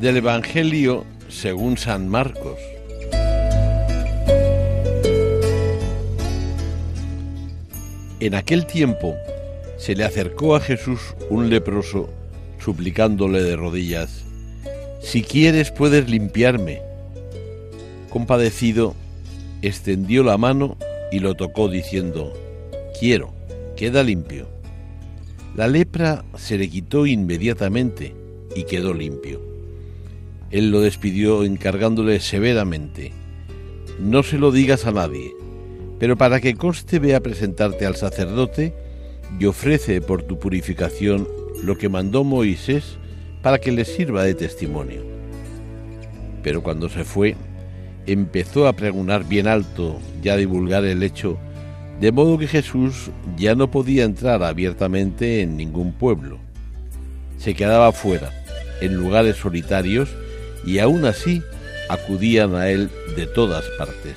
Del Evangelio según San Marcos. En aquel tiempo se le acercó a Jesús un leproso, suplicándole de rodillas, Si quieres puedes limpiarme. Compadecido, extendió la mano y lo tocó diciendo, Quiero, queda limpio. La lepra se le quitó inmediatamente y quedó limpio. Él lo despidió encargándole severamente, no se lo digas a nadie, pero para que conste ve a presentarte al sacerdote y ofrece por tu purificación lo que mandó Moisés para que le sirva de testimonio. Pero cuando se fue, empezó a pregonar bien alto y a divulgar el hecho, de modo que Jesús ya no podía entrar abiertamente en ningún pueblo. Se quedaba fuera, en lugares solitarios, y aún así acudían a él de todas partes.